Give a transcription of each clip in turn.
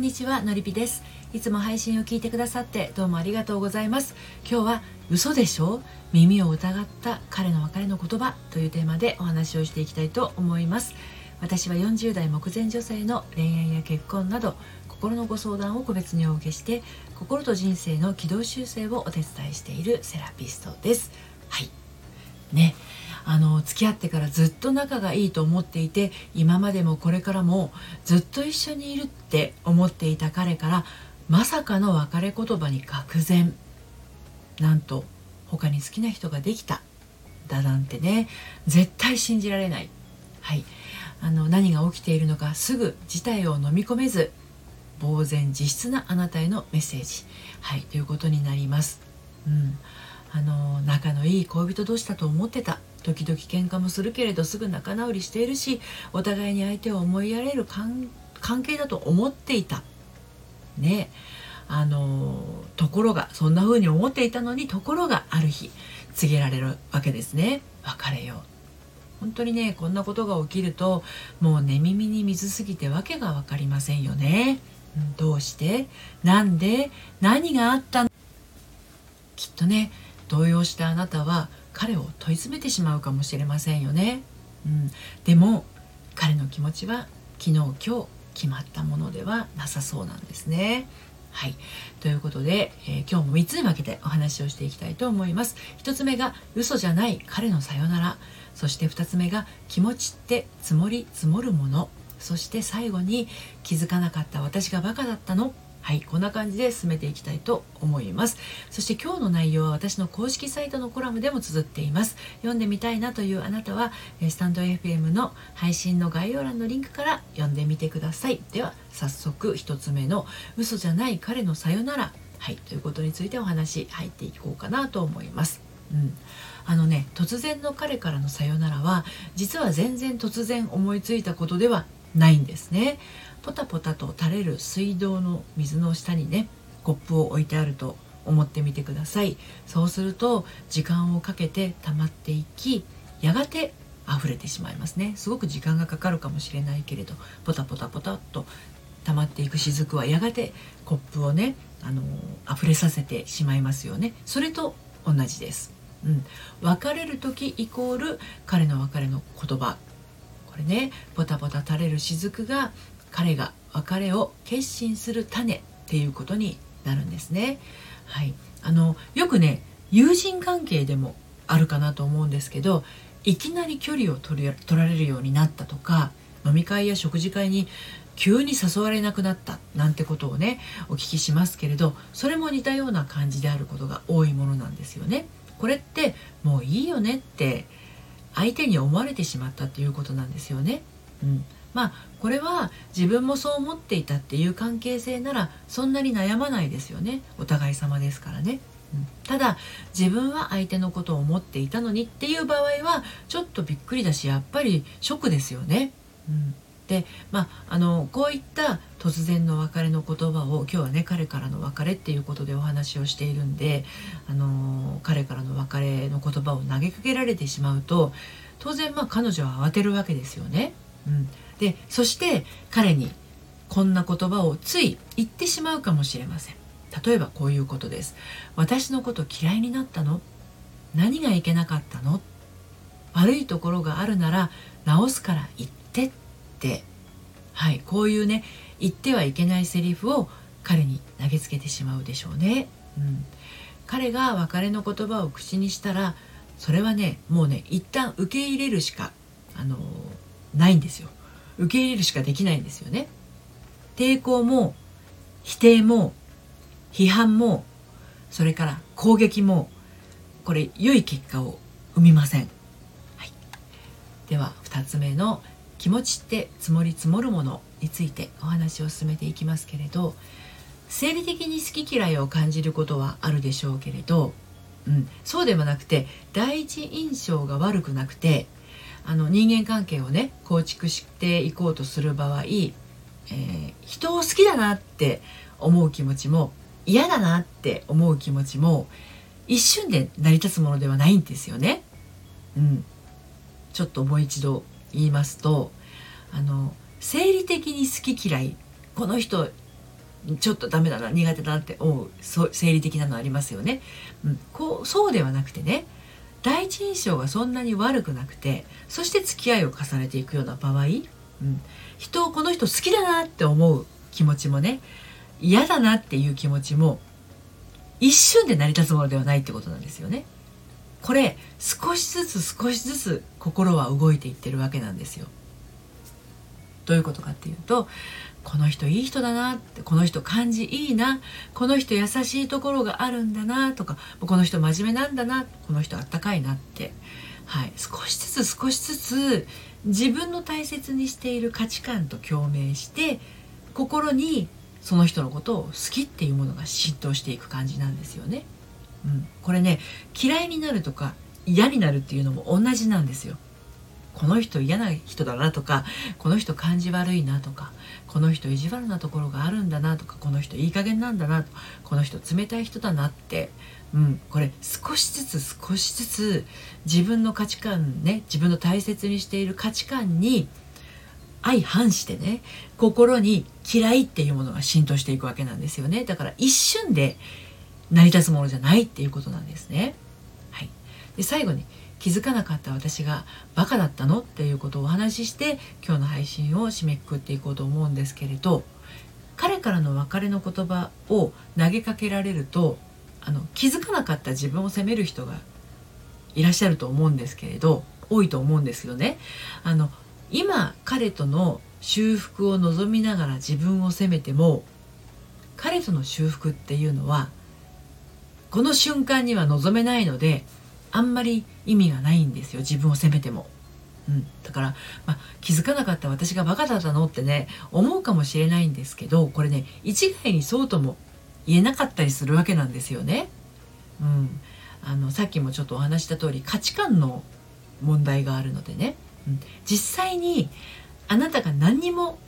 んにちはのりぴです。いつも配信を聞いてくださってどうもありがとうございます。今日は嘘でしょ？耳を疑った彼の別れの言葉というテーマでお話をしていきたいと思います。私は40代目前女性の恋愛や結婚など心のご相談を個別にお受けして心と人生の軌道修正をお手伝いしているセラピストです。はい。ね。あの付き合ってからずっと仲がいいと思っていて今までもこれからもずっと一緒にいるって思っていた彼からまさかの別れ言葉に愕然。なんと他に好きな人ができた。だなんてね。絶対信じられない。はい。あの何が起きているのかすぐ事態を飲み込めず呆然自失なあなたへのメッセージ。はい。ということになります。うん。あの仲のいい恋人同士だと思ってた。時々喧嘩もするけれどすぐ仲直りしているしお互いに相手を思いやれる関係だと思っていた。ね。あのところがそんな風に思っていたのにところがある日告げられるわけですね。別れよう。本当にねこんなことが起きるともう寝耳に水すぎてわけが分かりませんよね、うん、どうして？なんで？何があったの？きっとね動揺したあなたは彼を問い詰めてしまうかもしれませんよね、うん、でも彼の気持ちは昨日今日決まったものではなさそうなんですね。はい。ということで、えー、今日も3つに分けてお話をしていきたいと思います。1つ目が嘘じゃない彼のさよなら。そして2つ目が気持ちって積もり積もるもの。そして最後に気づかなかった私がバカだったの。はいこんな感じで進めていきたいと思います。そして今日の内容は私の公式サイトのコラムでも綴っています。読んでみたいなというあなたはスタンド FM の配信の概要欄のリンクから読んでみてください。では早速1つ目の嘘じゃない彼のさよなら。はいということについてお話入っていこうかなと思います。うん、あのね突然の彼からのさよならは実は全然突然思いついたことではないんですね。ポタポタと垂れる水道の水の下にねコップを置いてあると思ってみてください。そうすると時間をかけて溜まっていきやがて溢れてしまいますね。すごく時間がかかるかもしれないけれどポタポタポタっと溜まっていく雫はやがてコップをねあの溢れさせてしまいますよね。それと同じです、うん、別れる時イコール彼の別れの言葉。これねポタポタ垂れる雫が彼が別れを決心する種っていうことになるんですね。はい、あのよくね友人関係でもあるかなと思うんですけどいきなり距離を取り取られるようになったとか飲み会や食事会に急に誘われなくなったなんてことをねお聞きしますけれどそれも似たような感じであることが多いものなんですよね。これってもういいよねって相手に思われてしまったっていうことなんですよね。うん、まあこれは自分もそう思っていたっていう関係性ならそんなに悩まないですよねお互い様ですからね。うん、ただ自分は相手のことを思っていたのにっていう場合はちょっとびっくりだしやっぱりショックですよね。うん、でまああのこういった突然の別れの言葉を今日はね彼からの別れっていうことでお話をしているんであの彼からの別れの言葉を投げかけられてしまうと当然まあ彼女は慌てるわけですよね。うん、でそして彼にこんな言葉をつい言ってしまうかもしれません。例えばこういうことです。私のこと嫌いになったの？何がいけなかったの？悪いところがあるなら直すから言ってって。はいこういうね言ってはいけないセリフを彼に投げつけてしまうでしょうね、うん、彼が別れの言葉を口にしたらそれはねもうね一旦受け入れるしかあのないんですよ。受け入れるしかできないんですよね。抵抗も否定も批判もそれから攻撃もこれ良い結果を生みません、はい、では2つ目の気持ちって積もり積もるものについてお話を進めていきますけれど生理的に好き嫌いを感じることはあるでしょうけれど、うん、そうではなくて第一印象が悪くなくてあの人間関係をね構築していこうとする場合、えー、人を好きだなって思う気持ちも嫌だなって思う気持ちも一瞬で成り立つものではないんですよね。うん、ちょっともう一度言いますとあの生理的に好き嫌いこの人ちょっとダメだな苦手だなって思う生理的なのありますよね、うん、こうそうではなくてね第一印象がそんなに悪くなくてそして付き合いを重ねていくような場合、うん、人をこの人好きだなって思う気持ちもね嫌だなっていう気持ちも一瞬で成り立つものではないってことなんですよね。これ少しずつ少しずつ心は動いていってるわけなんですよ。どういうことかっていうとこの人いい人だなってこの人感じいいなこの人優しいところがあるんだなとかこの人真面目なんだなこの人あったかいなって、はい、少しずつ少しずつ自分の大切にしている価値観と共鳴して心にその人のことを好きっていうものが浸透していく感じなんですよね。うん、これね嫌いになるとか嫌になるっていうのも同じなんですよ。この人嫌な人だなとかこの人感じ悪いなとかこの人意地悪なところがあるんだなとかこの人いい加減なんだなとこの人冷たい人だなって、うん、これ少しずつ少しずつ自分の価値観ね自分の大切にしている価値観に相反してね心に嫌いっていうものが浸透していくわけなんですよねだから一瞬で成り立つものじゃないっていうことなんですね。はい、で最後に気づかなかった私がバカだったの？っていうことをお話しして今日の配信を締めくくっていこうと思うんですけれど彼からの別れの言葉を投げかけられるとあの気づかなかった自分を責める人がいらっしゃると思うんですけれど多いと思うんですよね。あの今彼との修復を望みながら自分を責めても彼との修復っていうのはこの瞬間には望めないのであんまり意味がないんですよ自分を責めても。うん、だから、まあ、気づかなかった私がバカだったのってね思うかもしれないんですけどこれね一概にそうとも言えなかったりするわけなんですよね。うん、あのさっきもちょっとお話した通り価値観の問題があるのでね、うん、実際にあなたが何にも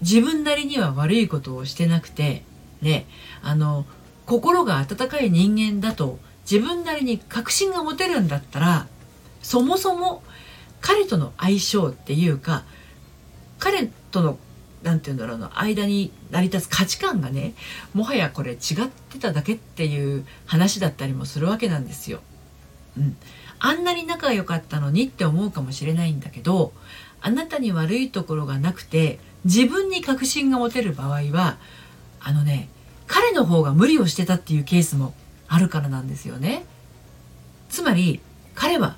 自分なりには悪いことをしてなくてねあの心が温かい人間だと自分なりに確信が持てるんだったらそもそも彼との相性っていうか彼との何て言うんだろうな間に成り立つ価値観がねもはやこれ違ってただけっていう話だったりもするわけなんですよ。うん、あんなに仲良かったのにって思うかもしれないんだけどあなたに悪いところがなくて自分に確信が持てる場合はあのね彼の方が無理をしてたっていうケースもあるからなんですよね。つまり彼は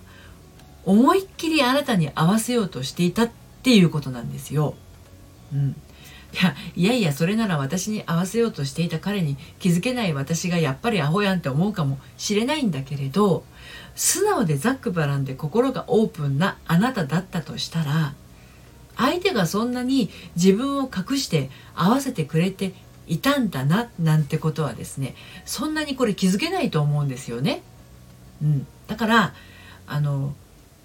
思いっきりあなたに合わせようとしていたっていうことなんですよ。うん。いやいやいやそれなら私に合わせようとしていた彼に気づけない私がやっぱりアホやんって思うかもしれないんだけれど素直でザックバランで心がオープンなあなただったとしたら相手がそんなに自分を隠して合わせてくれていたんだななんてことはですねそんなにこれ気づけないと思うんですよね。うん、だからあの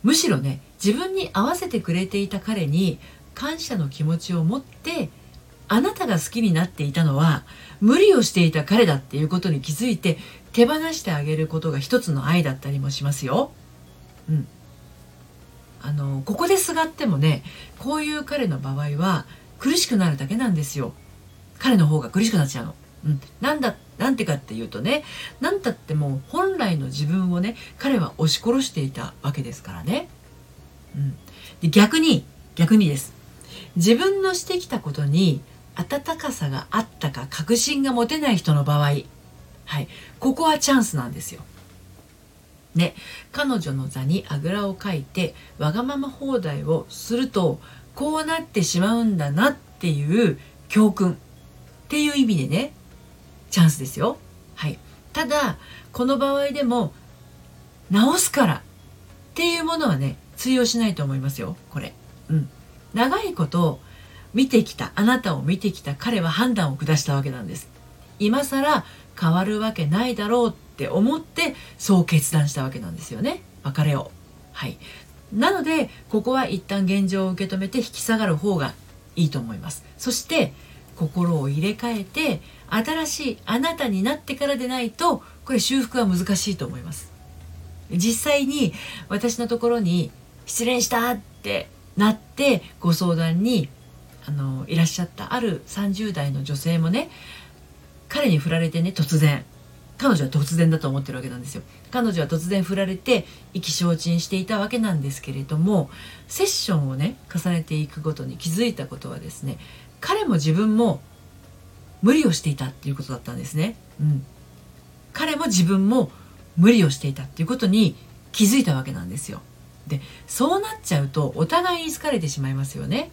むしろね自分に合わせてくれていた彼に感謝の気持ちを持ってあなたが好きになっていたのは無理をしていた彼だっていうことに気づいて手放してあげることが一つの愛だったりもしますよ。うん。あのここですがってもねこういう彼の場合は苦しくなるだけなんですよ。彼の方が苦しくなっちゃうの。うん、なんだなんてかっていうとね何たっても本来の自分をね彼は押し殺していたわけですからね。うん、で逆に逆にです自分のしてきたことに温かさがあったか確信が持てない人の場合、はい、ここはチャンスなんですよ。ね、彼女の座にあぐらをかいてわがまま放題をするとこうなってしまうんだなっていう教訓っていう意味でねチャンスですよ。はい、ただこの場合でも直すからっていうものはね通用しないと思いますよこれ。うん、長いこと見てきたあなたを見てきた彼は判断を下したわけなんです。今更変わるわけないだろうって思ってそう決断したわけなんですよね別れを。はい、なのでここは一旦現状を受け止めて引き下がる方がいいと思います。そして心を入れ替えて新しいあなたになってからでないとこれ修復は難しいと思います。実際に私のところに失恋したってなってご相談にあのいらっしゃったある30代の女性もね彼に振られてね突然。彼女は突然だと思ってるわけなんですよ。彼女は突然振られて意気消沈していたわけなんですけれどもセッションをね重ねていくごとに気づいたことはですね彼も自分も無理をしていたっていうことだったんですね、うん、彼も自分も無理をしていたっていうことに気づいたわけなんですよ。でそうなっちゃうとお互いに好かれてしまいますよね。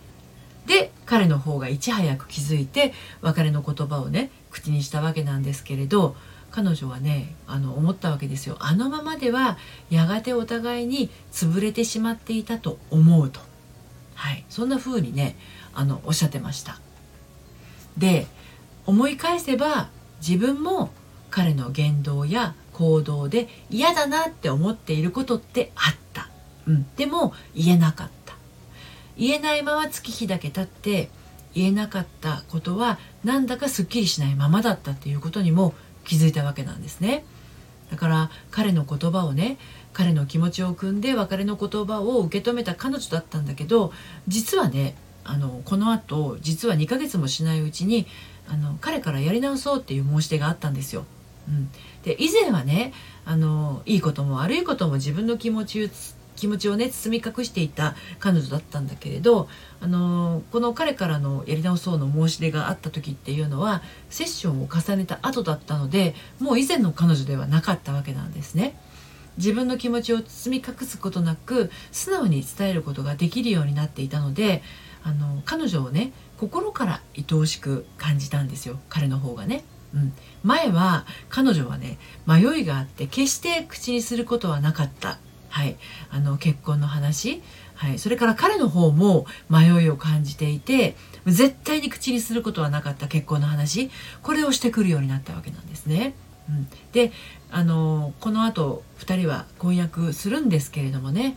で彼の方がいち早く気づいて別れの言葉をね口にしたわけなんですけれど彼女はねあの思ったわけですよ。あのままではやがてお互いに潰れてしまっていたと思うと、はい、そんな風にねあのおっしゃってました。で思い返せば自分も彼の言動や行動で嫌だなって思っていることってあった、うん、でも言えなかった。言えないまま月日だけ経って言えなかったことはなんだかすっきりしないままだったっていうことにも気づいたわけなんですね。だから彼の言葉をね彼の気持ちを汲んで別れの言葉を受け止めた彼女だったんだけど実はねあのこのあと実は2ヶ月もしないうちにあの彼からやり直そうっていう申し出があったんですよ。うん、で以前はねあのいいことも悪いことも自分の気持ち気持ちをね包み隠していた彼女だったんだけれどあのこの彼からのやり直そうの申し出があった時っていうのはセッションを重ねた後だったのでもう以前の彼女ではなかったわけなんですね。自分の気持ちを包み隠すことなく素直に伝えることができるようになっていたのであの彼女をね心から愛おしく感じたんですよ。彼の方がね。うん、前は彼女はね迷いがあって決して口にすることはなかった。はい、あの結婚の話、はい、それから彼の方も迷いを感じていて絶対に口にすることはなかった結婚の話。これをしてくるようになったわけなんですね。うん、であのこのあと2人は婚約するんですけれどもね。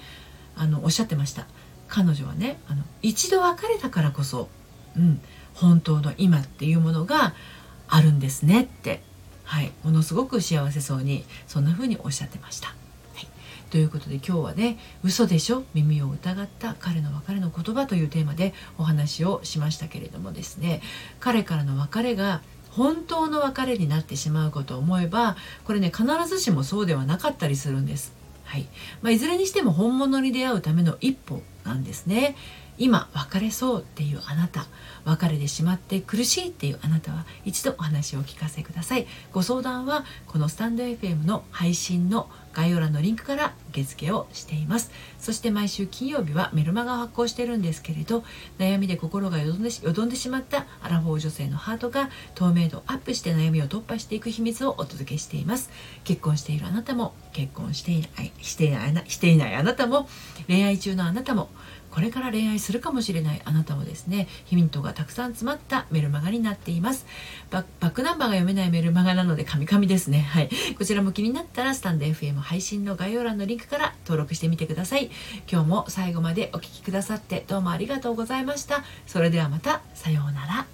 あのおっしゃってました。彼女はねあの一度別れたからこそ、うん、本当の今っていうものがあるんですねって、はい、ものすごく幸せそうにそんな風におっしゃってました。ということで今日はね「嘘でしょ？耳を疑った彼の別れの言葉」というテーマでお話をしましたけれどもですね彼からの別れが本当の別れになってしまうことを思えばこれね必ずしもそうではなかったりするんです。はい。まあ、いずれにしても本物に出会うための一歩なんですね。今別れそうっていうあなた。別れてしまって苦しいっていうあなたは一度お話をお聞かせください。ご相談はこのスタンド FM の配信の概要欄のリンクから受付をしています。そして毎週金曜日はメルマガを発行してるんですけれど悩みで心がよどんでよどんでしまったアラフォー女性のハートが透明度アップして悩みを突破していく秘密をお届けしています。結婚しているあなたも結婚していないしていないしていないあなたも恋愛中のあなたもこれから恋愛するかもしれないあなたもですねヒミントがたくさん詰まったメルマガになっています。バックナンバーが読めないメルマガなのでカミカミですね。はい。こちらも気になったらスタンド FM の配信の概要欄のリンクから登録してみてください。今日も最後までお聴きくださってどうもありがとうございました。それではまた。さような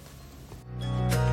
ら。